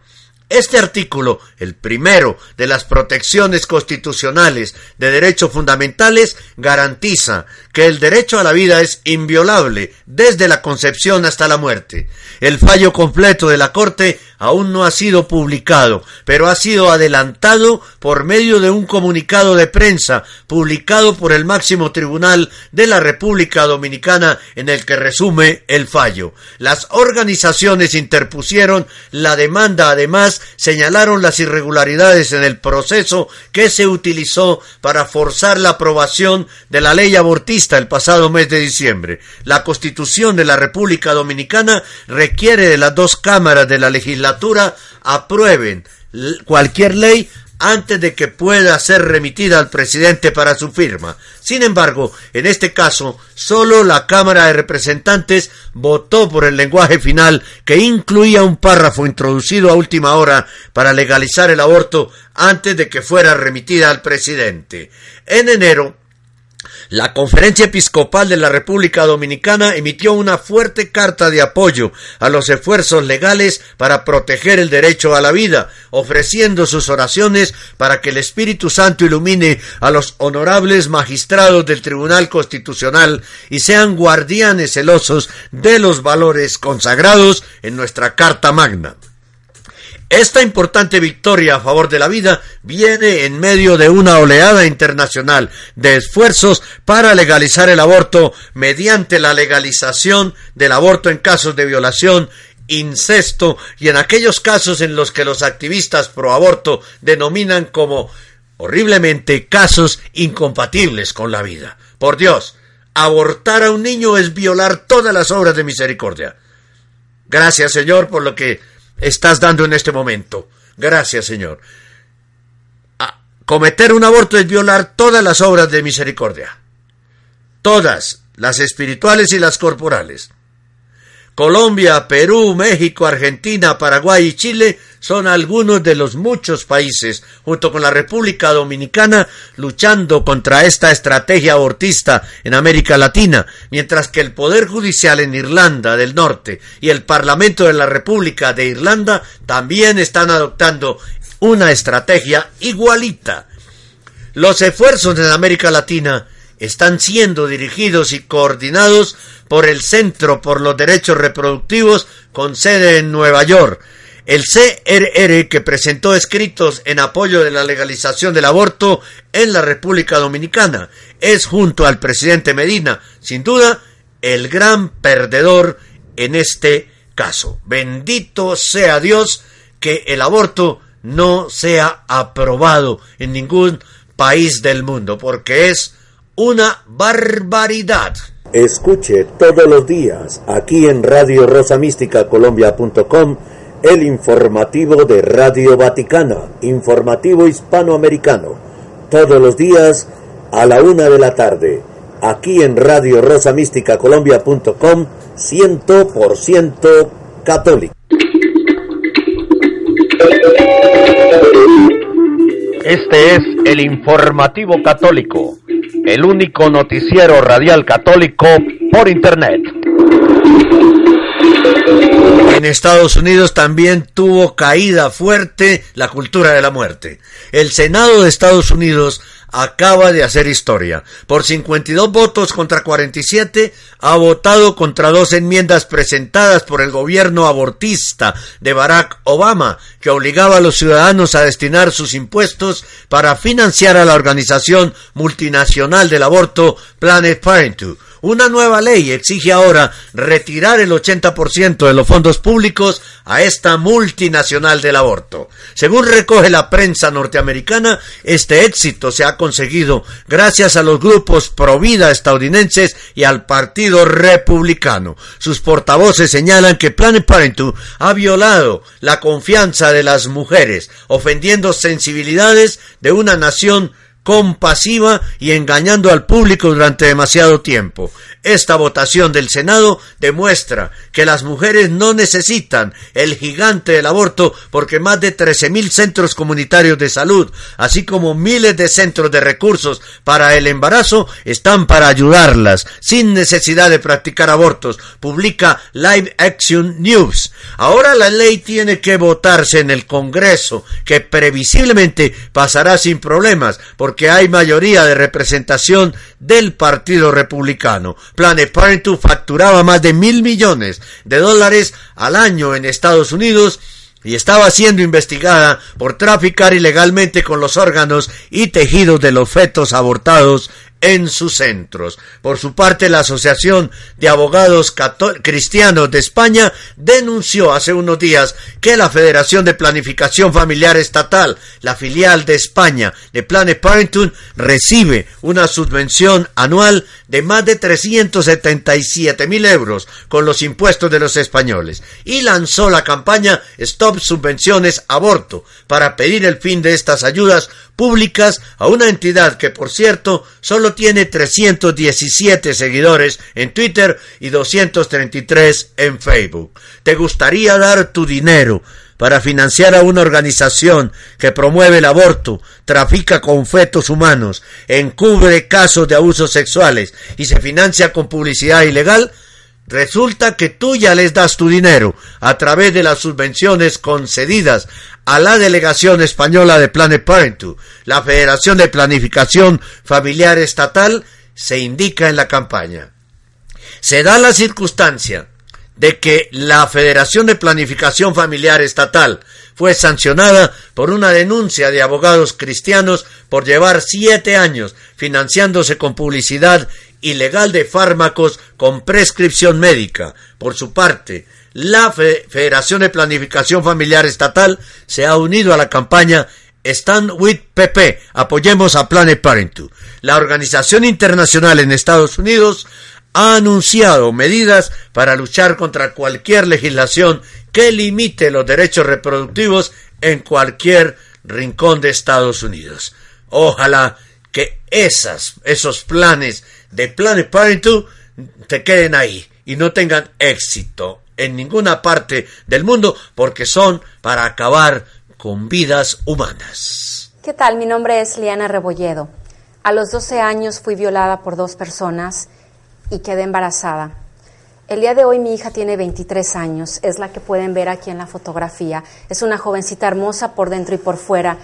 Este artículo, el primero de las protecciones constitucionales de derechos fundamentales, garantiza que el derecho a la vida es inviolable desde la concepción hasta la muerte. El fallo completo de la Corte aún no ha sido publicado, pero ha sido adelantado por medio de un comunicado de prensa publicado por el máximo tribunal de la República Dominicana en el que resume el fallo. Las organizaciones interpusieron la demanda, además señalaron las irregularidades en el proceso que se utilizó para forzar la aprobación de la ley abortista el pasado mes de diciembre. La Constitución de la República Dominicana requiere de las dos cámaras de la legislatura aprueben cualquier ley antes de que pueda ser remitida al presidente para su firma. Sin embargo, en este caso, solo la Cámara de Representantes votó por el lenguaje final que incluía un párrafo introducido a última hora para legalizar el aborto antes de que fuera remitida al presidente. En enero, la Conferencia Episcopal de la República Dominicana emitió una fuerte carta de apoyo a los esfuerzos legales para proteger el derecho a la vida, ofreciendo sus oraciones para que el Espíritu Santo ilumine a los honorables magistrados del Tribunal Constitucional y sean guardianes celosos de los valores consagrados en nuestra Carta Magna. Esta importante victoria a favor de la vida viene en medio de una oleada internacional de esfuerzos para legalizar el aborto mediante la legalización del aborto en casos de violación, incesto y en aquellos casos en los que los activistas pro aborto denominan como horriblemente casos incompatibles con la vida. Por Dios, abortar a un niño es violar todas las obras de misericordia. Gracias, Señor, por lo que estás dando en este momento. Gracias, Señor. cometer un aborto es violar todas las obras de misericordia. Todas, las espirituales y las corporales. Colombia, Perú, México, Argentina, Paraguay y Chile son algunos de los muchos países, junto con la República Dominicana, luchando contra esta estrategia abortista en América Latina, mientras que el Poder Judicial en Irlanda del Norte y el Parlamento de la República de Irlanda también están adoptando una estrategia igualita. Los esfuerzos en América Latina están siendo dirigidos y coordinados por el Centro por los Derechos Reproductivos con sede en Nueva York. El CRR que presentó escritos en apoyo de la legalización del aborto en la República Dominicana es junto al presidente Medina, sin duda, el gran perdedor en este caso. Bendito sea Dios que el aborto no sea aprobado en ningún país del mundo, porque es una barbaridad. Escuche todos los días aquí en Radio Rosa Mística Colombia.com el informativo de Radio Vaticana, informativo hispanoamericano, todos los días a la una de la tarde, aquí en Radio Rosa Mística Colombia.com, 100% católico. Este es el informativo católico, el único noticiero radial católico por Internet. En Estados Unidos también tuvo caída fuerte la cultura de la muerte. El Senado de Estados Unidos acaba de hacer historia. Por 52 votos contra 47 ha votado contra dos enmiendas presentadas por el gobierno abortista de Barack Obama que obligaba a los ciudadanos a destinar sus impuestos para financiar a la organización multinacional del aborto Planet Parenthood una nueva ley exige ahora retirar el 80% de los fondos públicos a esta multinacional del aborto. Según recoge la prensa norteamericana, este éxito se ha conseguido gracias a los grupos pro vida estadounidenses y al Partido Republicano. Sus portavoces señalan que Planned Parenthood ha violado la confianza de las mujeres, ofendiendo sensibilidades de una nación compasiva y engañando al público durante demasiado tiempo. Esta votación del Senado demuestra que las mujeres no necesitan el gigante del aborto porque más de 13.000 centros comunitarios de salud, así como miles de centros de recursos para el embarazo, están para ayudarlas sin necesidad de practicar abortos, publica Live Action News. Ahora la ley tiene que votarse en el Congreso, que previsiblemente pasará sin problemas hay mayoría de representación del Partido Republicano. Planet Parenthood facturaba más de mil millones de dólares al año en Estados Unidos y estaba siendo investigada por traficar ilegalmente con los órganos y tejidos de los fetos abortados en sus centros. Por su parte, la Asociación de Abogados Cristianos de España denunció hace unos días que la Federación de Planificación Familiar Estatal, la filial de España de Planet Parenthood, recibe una subvención anual de más de 377 mil euros con los impuestos de los españoles y lanzó la campaña Stop Subvenciones Aborto para pedir el fin de estas ayudas públicas a una entidad que, por cierto, solo tiene 317 seguidores en Twitter y 233 en Facebook. ¿Te gustaría dar tu dinero para financiar a una organización que promueve el aborto, trafica con fetos humanos, encubre casos de abusos sexuales y se financia con publicidad ilegal? Resulta que tú ya les das tu dinero a través de las subvenciones concedidas a la delegación española de Planet Parenthood. La Federación de Planificación Familiar Estatal se indica en la campaña. Se da la circunstancia de que la Federación de Planificación Familiar Estatal fue sancionada por una denuncia de abogados cristianos por llevar siete años financiándose con publicidad ilegal de fármacos con prescripción médica. Por su parte, la Federación de Planificación Familiar Estatal se ha unido a la campaña Stand with PP, apoyemos a Planet Parenthood. La organización internacional en Estados Unidos ha anunciado medidas para luchar contra cualquier legislación que limite los derechos reproductivos en cualquier rincón de Estados Unidos. Ojalá que esas, esos planes de Planet Parenthood te queden ahí y no tengan éxito en ninguna parte del mundo porque son para acabar con vidas humanas. ¿Qué tal? Mi nombre es Liana Rebolledo. A los 12 años fui violada por dos personas y quedé embarazada. El día de hoy mi hija tiene 23 años, es la que pueden ver aquí en la fotografía. Es una jovencita hermosa por dentro y por fuera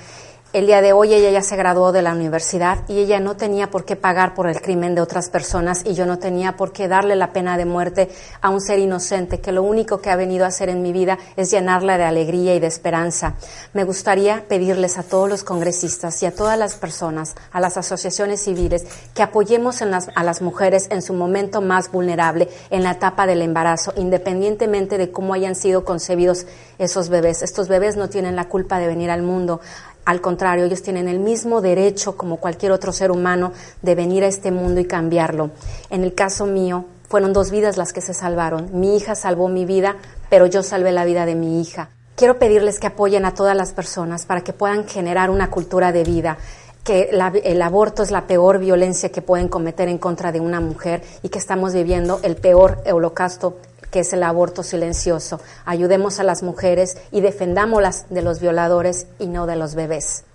el día de hoy ella ya se graduó de la universidad y ella no tenía por qué pagar por el crimen de otras personas y yo no tenía por qué darle la pena de muerte a un ser inocente que lo único que ha venido a hacer en mi vida es llenarla de alegría y de esperanza. Me gustaría pedirles a todos los congresistas y a todas las personas, a las asociaciones civiles, que apoyemos a las mujeres en su momento más vulnerable, en la etapa del embarazo, independientemente de cómo hayan sido concebidos esos bebés. Estos bebés no tienen la culpa de venir al mundo. Al contrario, ellos tienen el mismo derecho como cualquier otro ser humano de venir a este mundo y cambiarlo. En el caso mío, fueron dos vidas las que se salvaron. Mi hija salvó mi vida, pero yo salvé la vida de mi hija. quiero pedirles que apoyen a todas las personas para que puedan generar una cultura de vida que el aborto es la peor violencia que pueden cometer en contra de una mujer y que estamos viviendo el peor holocausto que es el aborto silencioso. Ayudemos a las mujeres y defendámoslas de los violadores y no de los bebés.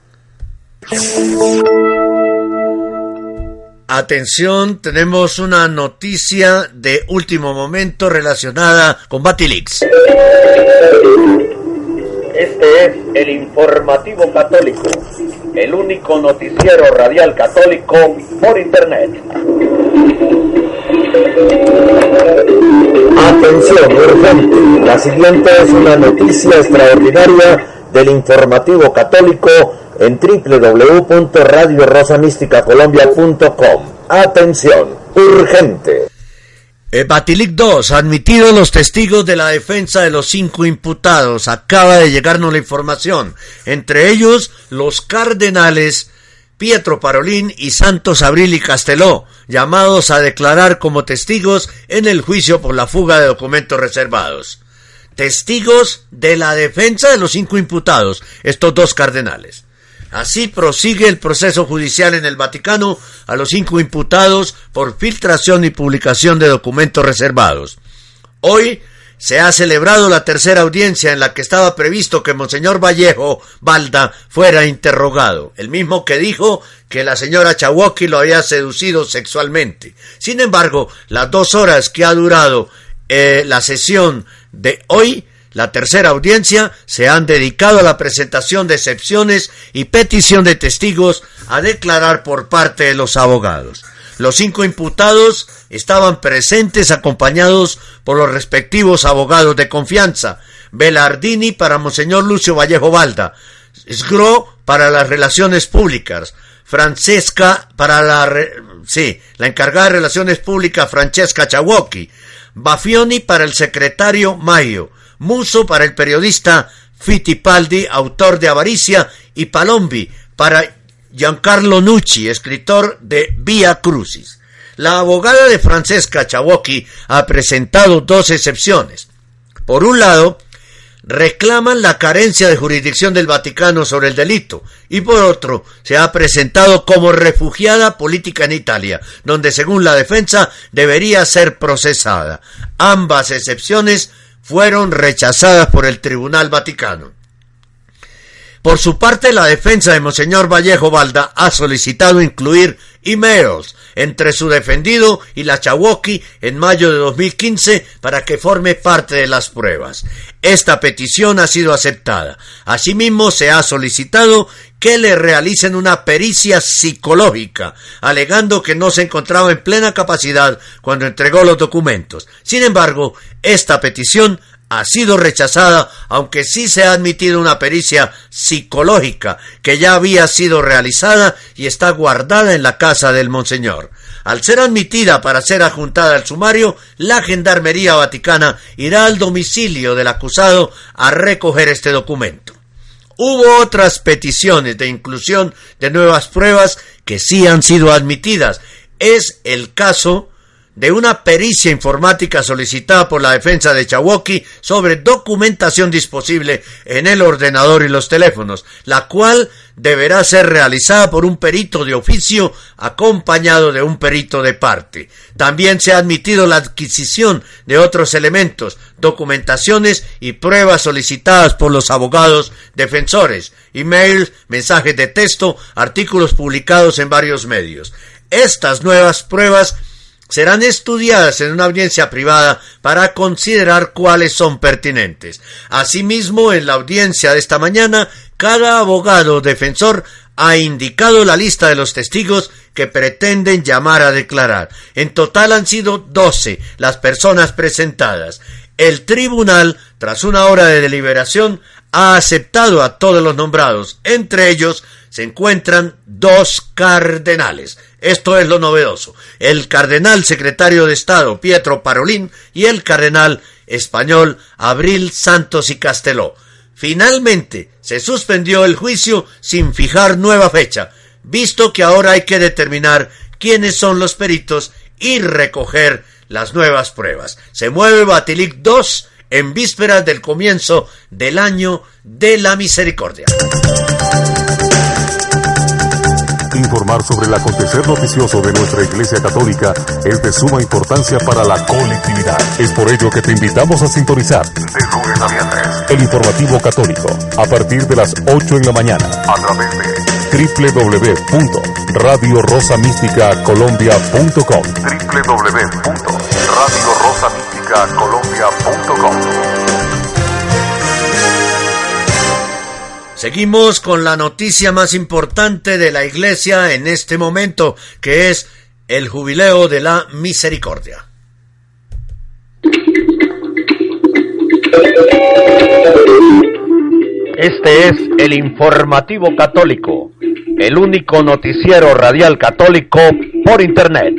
Atención, tenemos una noticia de último momento relacionada con Batilix. Este es el informativo católico, el único noticiero radial católico por internet. Atención, urgente. La siguiente es una noticia extraordinaria del informativo católico en www.radiorosamisticacolombia.com. Atención, urgente. Eh, Batilic 2, admitido los testigos de la defensa de los cinco imputados. Acaba de llegarnos la información. Entre ellos, los cardenales Pietro Parolín y Santos Abril y Casteló, llamados a declarar como testigos en el juicio por la fuga de documentos reservados. Testigos de la defensa de los cinco imputados, estos dos cardenales. Así prosigue el proceso judicial en el Vaticano a los cinco imputados por filtración y publicación de documentos reservados. Hoy se ha celebrado la tercera audiencia en la que estaba previsto que Monseñor Vallejo Balda fuera interrogado, el mismo que dijo que la señora Chawoki lo había seducido sexualmente. Sin embargo, las dos horas que ha durado eh, la sesión de hoy la tercera audiencia se han dedicado a la presentación de excepciones y petición de testigos a declarar por parte de los abogados. Los cinco imputados estaban presentes acompañados por los respectivos abogados de confianza. Belardini para Monseñor Lucio Vallejo Balda, Sgro para las relaciones públicas, Francesca para la sí, la encargada de relaciones públicas Francesca Chawoki, Bafioni para el secretario Mayo, Muso para el periodista Fittipaldi, autor de Avaricia, y Palombi para Giancarlo Nucci, escritor de Via Crucis. La abogada de Francesca Chawoki ha presentado dos excepciones. Por un lado, reclaman la carencia de jurisdicción del Vaticano sobre el delito y por otro se ha presentado como refugiada política en Italia, donde según la defensa debería ser procesada. Ambas excepciones fueron rechazadas por el Tribunal Vaticano. Por su parte, la defensa de Monseñor Vallejo Balda ha solicitado incluir emails entre su defendido y la Chawoki en mayo de 2015 para que forme parte de las pruebas. Esta petición ha sido aceptada. Asimismo, se ha solicitado que le realicen una pericia psicológica, alegando que no se encontraba en plena capacidad cuando entregó los documentos. Sin embargo, esta petición ha sido rechazada, aunque sí se ha admitido una pericia psicológica que ya había sido realizada y está guardada en la casa del Monseñor. Al ser admitida para ser adjuntada al sumario, la Gendarmería Vaticana irá al domicilio del acusado a recoger este documento. Hubo otras peticiones de inclusión de nuevas pruebas que sí han sido admitidas. Es el caso de una pericia informática solicitada por la defensa de Chawoki sobre documentación disponible en el ordenador y los teléfonos, la cual deberá ser realizada por un perito de oficio acompañado de un perito de parte. También se ha admitido la adquisición de otros elementos, documentaciones y pruebas solicitadas por los abogados defensores, emails, mensajes de texto, artículos publicados en varios medios. Estas nuevas pruebas serán estudiadas en una audiencia privada para considerar cuáles son pertinentes. Asimismo, en la audiencia de esta mañana, cada abogado defensor ha indicado la lista de los testigos que pretenden llamar a declarar. En total han sido doce las personas presentadas. El tribunal, tras una hora de deliberación, ha aceptado a todos los nombrados. Entre ellos se encuentran dos cardenales. Esto es lo novedoso. El cardenal secretario de Estado Pietro Parolín y el cardenal español Abril Santos y Casteló. Finalmente se suspendió el juicio sin fijar nueva fecha, visto que ahora hay que determinar quiénes son los peritos y recoger las nuevas pruebas. Se mueve Batilic II en vísperas del comienzo del año de la misericordia. Informar sobre el acontecer noticioso de nuestra Iglesia Católica es de suma importancia para la colectividad. Es por ello que te invitamos a sintonizar de lunes a viernes el informativo católico a partir de las 8 en la mañana a través de www.radiorosamísticacolombia.com www.radiorosamísticacolombia.com Seguimos con la noticia más importante de la iglesia en este momento, que es el jubileo de la misericordia. Este es el informativo católico, el único noticiero radial católico por Internet.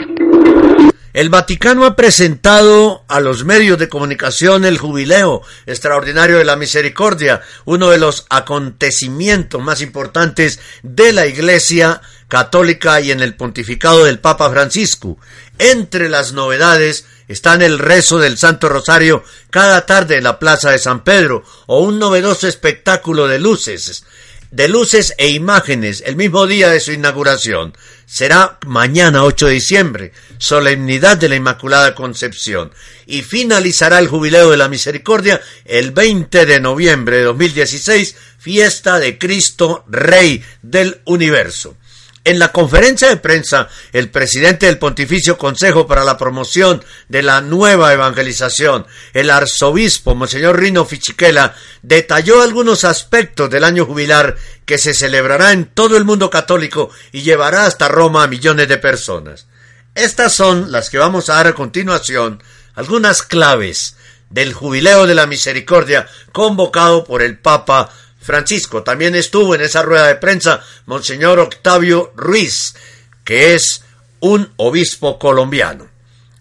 El Vaticano ha presentado a los medios de comunicación el jubileo extraordinario de la misericordia, uno de los acontecimientos más importantes de la Iglesia católica y en el pontificado del Papa Francisco. Entre las novedades están el rezo del Santo Rosario cada tarde en la Plaza de San Pedro o un novedoso espectáculo de luces de luces e imágenes el mismo día de su inauguración. Será mañana 8 de diciembre, solemnidad de la Inmaculada Concepción, y finalizará el Jubileo de la Misericordia el 20 de noviembre de 2016, fiesta de Cristo Rey del Universo. En la conferencia de prensa, el presidente del Pontificio Consejo para la Promoción de la Nueva Evangelización, el arzobispo Monseñor Rino Fichiquela, detalló algunos aspectos del año jubilar que se celebrará en todo el mundo católico y llevará hasta Roma a millones de personas. Estas son las que vamos a dar a continuación, algunas claves del Jubileo de la Misericordia convocado por el Papa Francisco. También estuvo en esa rueda de prensa Monseñor Octavio Ruiz, que es un obispo colombiano.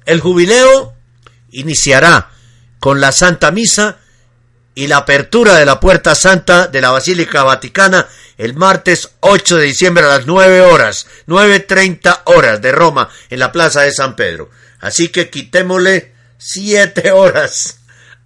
El jubileo iniciará con la Santa Misa y la apertura de la Puerta Santa de la Basílica Vaticana el martes 8 de diciembre a las 9 horas, 9.30 horas de Roma en la Plaza de San Pedro. Así que quitémosle 7 horas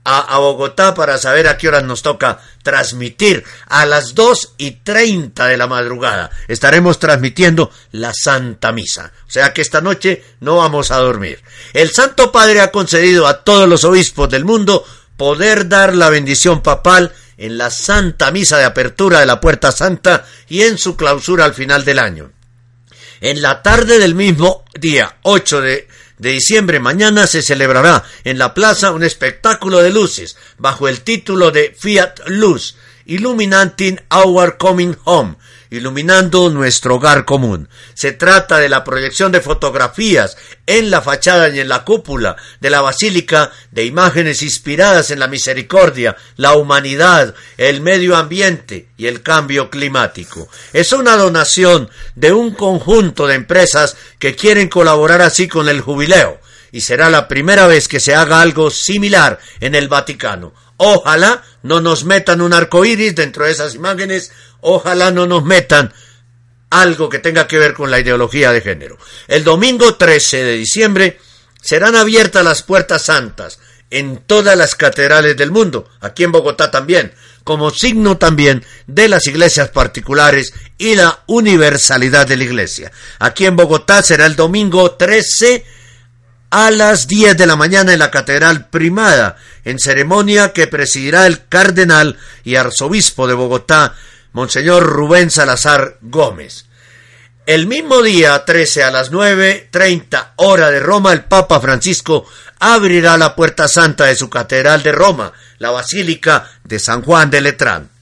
a, Bogotá para saber a qué horas nos toca transmitir. A las dos y treinta de la madrugada estaremos transmitiendo la Santa Misa. O sea que esta noche no vamos a dormir. El Santo Padre ha concedido a todos los obispos del mundo poder dar la bendición papal en la Santa Misa de apertura de la Puerta Santa y en su clausura al final del año. En la tarde del mismo día 8 de de diciembre mañana se celebrará en la plaza un espectáculo de luces bajo el título de Fiat Luz, Illuminating Our Coming Home, iluminando nuestro hogar común. Se trata de la proyección de fotografías en la fachada y en la cúpula de la basílica de imágenes inspiradas en la misericordia, la humanidad, el medio ambiente y el cambio climático. Es una donación de un conjunto de empresas que quieren colaborar así con el jubileo y será la primera vez que se haga algo similar en el Vaticano. Ojalá no nos metan un arco iris dentro de esas imágenes, ojalá no nos metan algo que tenga que ver con la ideología de género. El domingo 13 de diciembre serán abiertas las puertas santas en todas las catedrales del mundo, aquí en Bogotá también, como signo también de las iglesias particulares y la universalidad de la iglesia. Aquí en Bogotá será el domingo 13 a las 10 de la mañana en la Catedral Primada, en ceremonia que presidirá el cardenal y arzobispo de Bogotá, Monseñor Rubén Salazar Gómez. El mismo día 13 a las 9.30 hora de Roma, el Papa Francisco abrirá la puerta santa de su catedral de Roma, la Basílica de San Juan de Letrán.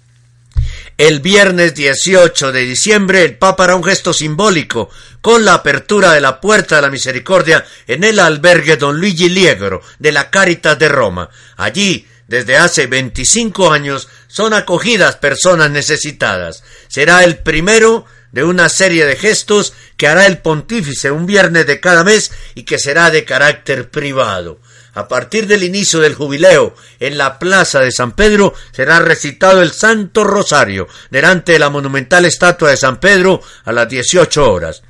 El viernes 18 de diciembre el Papa hará un gesto simbólico con la apertura de la Puerta de la Misericordia en el albergue Don Luigi Liegro de la Caritas de Roma. Allí, desde hace 25 años, son acogidas personas necesitadas. Será el primero de una serie de gestos que hará el pontífice un viernes de cada mes y que será de carácter privado. A partir del inicio del jubileo, en la plaza de San Pedro será recitado el Santo Rosario delante de la monumental estatua de San Pedro a las 18 horas.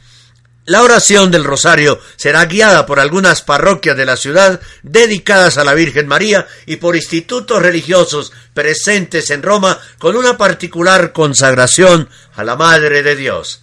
La oración del rosario será guiada por algunas parroquias de la ciudad dedicadas a la Virgen María y por institutos religiosos presentes en Roma con una particular consagración a la Madre de Dios.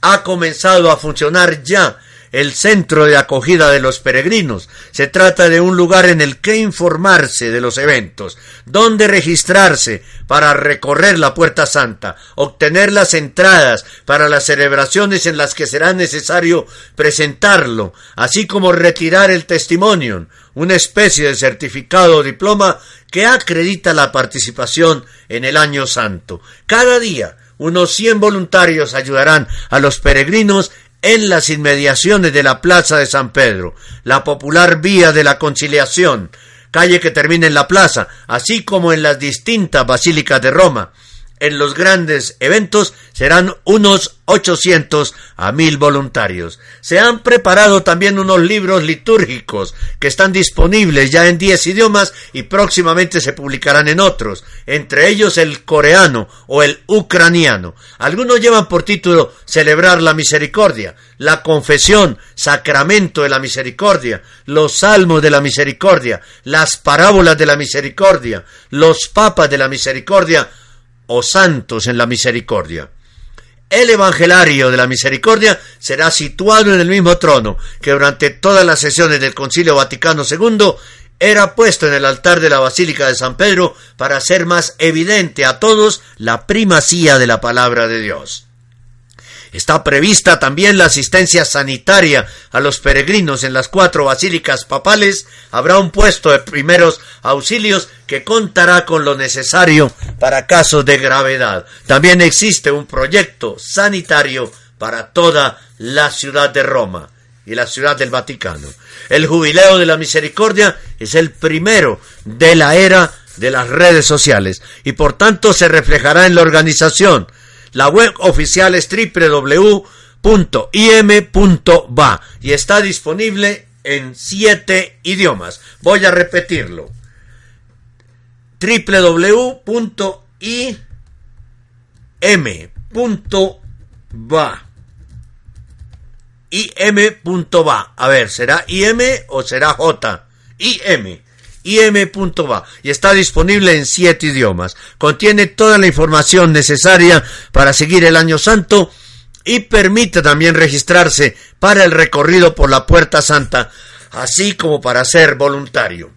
Ha comenzado a funcionar ya el centro de acogida de los peregrinos. Se trata de un lugar en el que informarse de los eventos, donde registrarse para recorrer la Puerta Santa, obtener las entradas para las celebraciones en las que será necesario presentarlo, así como retirar el testimonio, una especie de certificado o diploma que acredita la participación en el año santo. Cada día unos 100 voluntarios ayudarán a los peregrinos en las inmediaciones de la Plaza de San Pedro, la popular Vía de la Conciliación, calle que termina en la plaza, así como en las distintas basílicas de Roma, en los grandes eventos serán unos 800 a 1000 voluntarios. Se han preparado también unos libros litúrgicos que están disponibles ya en 10 idiomas y próximamente se publicarán en otros, entre ellos el coreano o el ucraniano. Algunos llevan por título Celebrar la Misericordia, la Confesión, Sacramento de la Misericordia, los Salmos de la Misericordia, las Parábolas de la Misericordia, los Papas de la Misericordia, o santos en la misericordia. El Evangelario de la Misericordia será situado en el mismo trono que durante todas las sesiones del Concilio Vaticano II era puesto en el altar de la Basílica de San Pedro para hacer más evidente a todos la primacía de la palabra de Dios. Está prevista también la asistencia sanitaria a los peregrinos en las cuatro basílicas papales. Habrá un puesto de primeros auxilios que contará con lo necesario para casos de gravedad. También existe un proyecto sanitario para toda la ciudad de Roma y la ciudad del Vaticano. El jubileo de la misericordia es el primero de la era de las redes sociales y por tanto se reflejará en la organización la web oficial es www.im.va y está disponible en siete idiomas. Voy a repetirlo. www.im.va im.va. A ver, ¿será im o será j? im y está disponible en siete idiomas. Contiene toda la información necesaria para seguir el Año Santo y permite también registrarse para el recorrido por la Puerta Santa, así como para ser voluntario.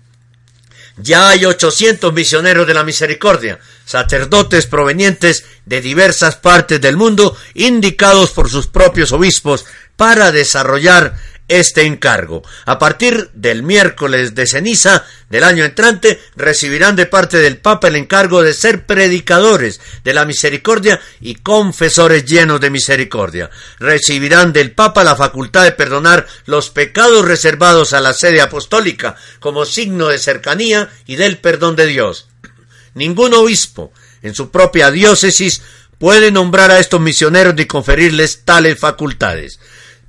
Ya hay 800 misioneros de la misericordia, sacerdotes provenientes de diversas partes del mundo, indicados por sus propios obispos para desarrollar este encargo. A partir del miércoles de ceniza del año entrante recibirán de parte del Papa el encargo de ser predicadores de la misericordia y confesores llenos de misericordia. Recibirán del Papa la facultad de perdonar los pecados reservados a la sede apostólica como signo de cercanía y del perdón de Dios. Ningún obispo en su propia diócesis puede nombrar a estos misioneros ni conferirles tales facultades.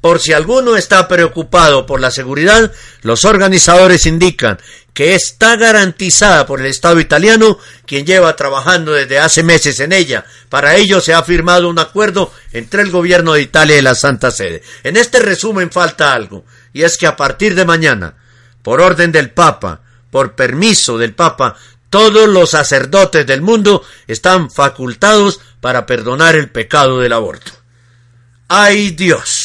Por si alguno está preocupado por la seguridad, los organizadores indican que está garantizada por el Estado italiano, quien lleva trabajando desde hace meses en ella. Para ello se ha firmado un acuerdo entre el gobierno de Italia y la Santa Sede. En este resumen falta algo, y es que a partir de mañana, por orden del Papa, por permiso del Papa, todos los sacerdotes del mundo están facultados para perdonar el pecado del aborto. ¡Ay Dios!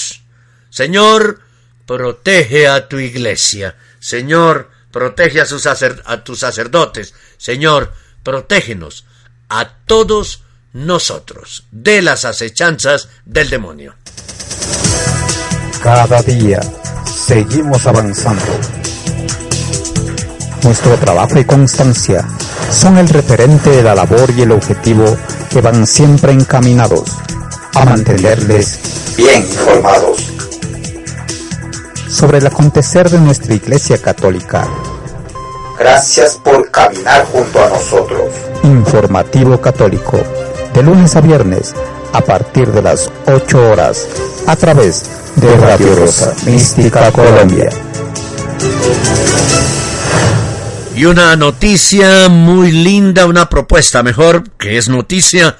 Señor, protege a tu iglesia. Señor, protege a, tus sacerdotes. Señor, protégenos a todos nosotros de las acechanzas del demonio. Cada día seguimos avanzando. Nuestro trabajo y constancia son el referente de la labor y el objetivo que van siempre encaminados a mantenerles bien informados sobre el acontecer de nuestra Iglesia Católica. Gracias por caminar junto a nosotros. Informativo Católico, de lunes a viernes, a partir de las 8 horas, a través de Radio Rosa Mística Colombia. Y una noticia muy linda, una propuesta mejor, que es noticia,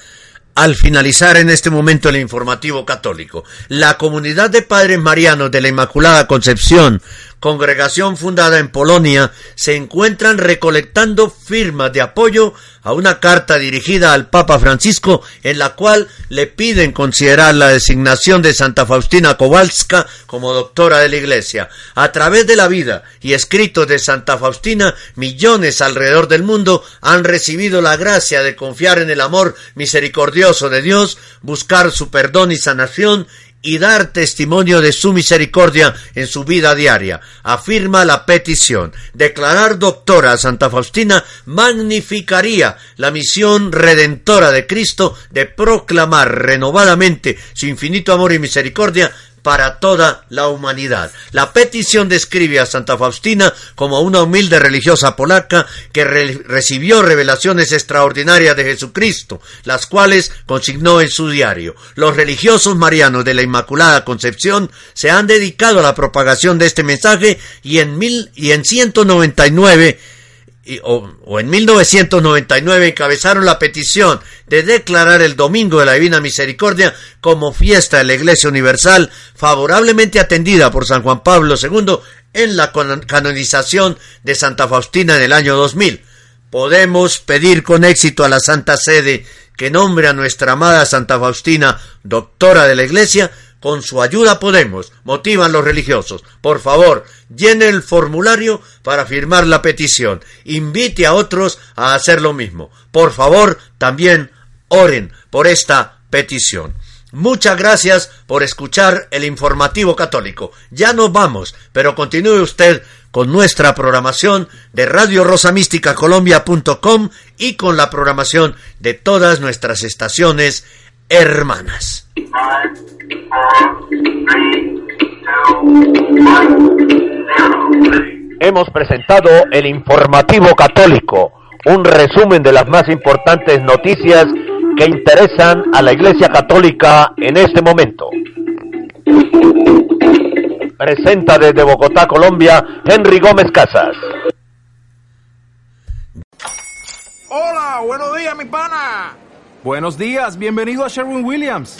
al finalizar en este momento el informativo católico. La comunidad de padres marianos de la Inmaculada Concepción congregación fundada en Polonia, se encuentran recolectando firmas de apoyo a una carta dirigida al Papa Francisco en la cual le piden considerar la designación de Santa Faustina Kowalska como doctora de la Iglesia. A través de la vida y escritos de Santa Faustina, millones alrededor del mundo han recibido la gracia de confiar en el amor misericordioso de Dios, buscar su perdón y sanación y dar testimonio de su misericordia en su vida diaria. Afirma la petición. Declarar doctora a Santa Faustina magnificaría la misión redentora de Cristo de proclamar renovadamente su infinito amor y misericordia para toda la humanidad. La petición describe a Santa Faustina como una humilde religiosa polaca que recibió revelaciones extraordinarias de Jesucristo, las cuales consignó en su diario. Los religiosos marianos de la Inmaculada Concepción se han dedicado a la propagación de este mensaje y en mil y en 199 o, en 1999 encabezaron la petición de declarar el Domingo de la Divina Misericordia como fiesta de la Iglesia Universal, favorablemente atendida por San Juan Pablo II en la canonización de Santa Faustina en el año 2000. Podemos pedir con éxito a la Santa Sede que nombre a nuestra amada Santa Faustina, doctora de la Iglesia, con su ayuda podemos, motivan los religiosos. Por favor, llene el formulario para firmar la petición. Invite a otros a hacer lo mismo. Por favor, también oren por esta petición. Muchas gracias por escuchar el informativo católico. Ya nos vamos, pero continúe usted con nuestra programación de Radio Rosa Mística Colombia.com y con la programación de todas nuestras estaciones hermanas. Hemos presentado el informativo católico, un resumen de las más importantes noticias que interesan a la Iglesia Católica en este momento. Presenta desde Bogotá, Colombia, Henry Gómez Casas. Hola, buenos días, mi pana. Buenos días, bienvenido a Sherwin Williams.